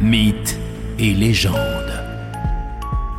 Mythes et légendes.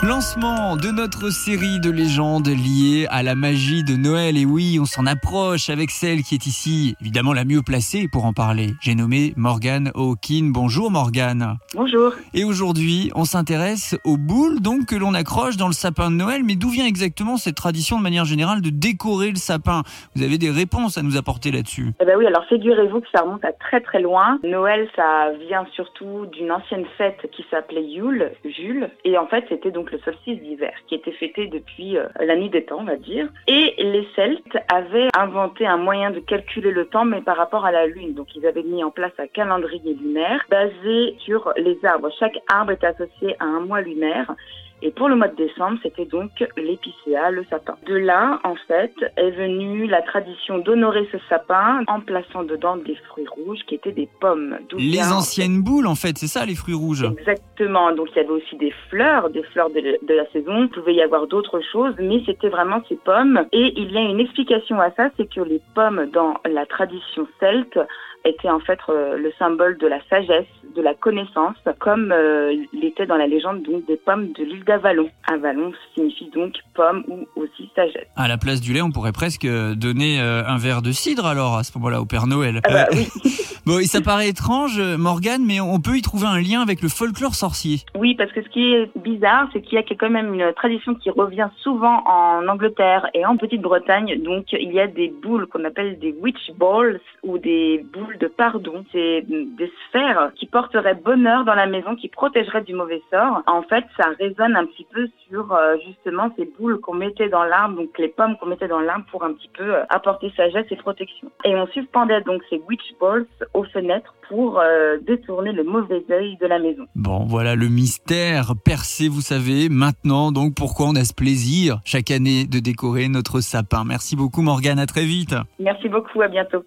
Lancement de notre série de légendes liées à la magie de Noël. Et oui, on s'en approche avec celle qui est ici, évidemment la mieux placée pour en parler. J'ai nommé Morgane Hawkin. Bonjour Morgane. Bonjour. Et aujourd'hui, on s'intéresse aux boules donc que l'on accroche dans le sapin de Noël. Mais d'où vient exactement cette tradition de manière générale de décorer le sapin? Vous avez des réponses à nous apporter là-dessus Eh ben oui, alors figurez-vous que ça remonte à très très loin. Noël, ça vient surtout d'une ancienne fête qui s'appelait Yule, Jules. Et en fait, c'était donc le solstice d'hiver, qui était fêté depuis euh, la nuit des temps, on va dire. Et les Celtes avaient inventé un moyen de calculer le temps, mais par rapport à la lune. Donc ils avaient mis en place un calendrier lunaire basé sur les arbres. Chaque arbre est associé à un mois lunaire. Et pour le mois de décembre, c'était donc l'épicéa, le sapin. De là, en fait, est venue la tradition d'honorer ce sapin en plaçant dedans des fruits rouges qui étaient des pommes. Les anciennes boules en fait, c'est ça les fruits rouges Exactement. Donc il y avait aussi des fleurs, des fleurs de, de la saison. Il pouvait y avoir d'autres choses, mais c'était vraiment ces pommes. Et il y a une explication à ça, c'est que les pommes dans la tradition celte étaient en fait euh, le symbole de la sagesse, de la connaissance, comme euh, l'était dans la légende donc des pommes de l'île d'Avalon. Avalon signifie donc pomme ou aussi sagesse. À la place du lait, on pourrait presque donner euh, un verre de cidre alors à ce moment-là au Père Noël. Ah bah oui. Bon, et ça paraît étrange, Morgane, mais on peut y trouver un lien avec le folklore sorcier. Oui, parce que ce qui est bizarre, c'est qu'il y a quand même une tradition qui revient souvent en Angleterre et en Petite-Bretagne. Donc, il y a des boules qu'on appelle des witch balls ou des boules de pardon. C'est des sphères qui porteraient bonheur dans la maison, qui protégeraient du mauvais sort. En fait, ça résonne un petit peu sur euh, justement ces boules qu'on mettait dans l'arbre, donc les pommes qu'on mettait dans l'arbre pour un petit peu euh, apporter sagesse et protection. Et on suspendait donc ces witch balls aux fenêtres pour euh, détourner le mauvais œil de la maison. Bon, voilà le mystère percé, vous savez. Maintenant, donc, pourquoi on a ce plaisir chaque année de décorer notre sapin? Merci beaucoup, Morgane. À très vite. Merci beaucoup, à bientôt.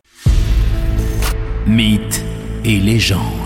Mythes et légendes.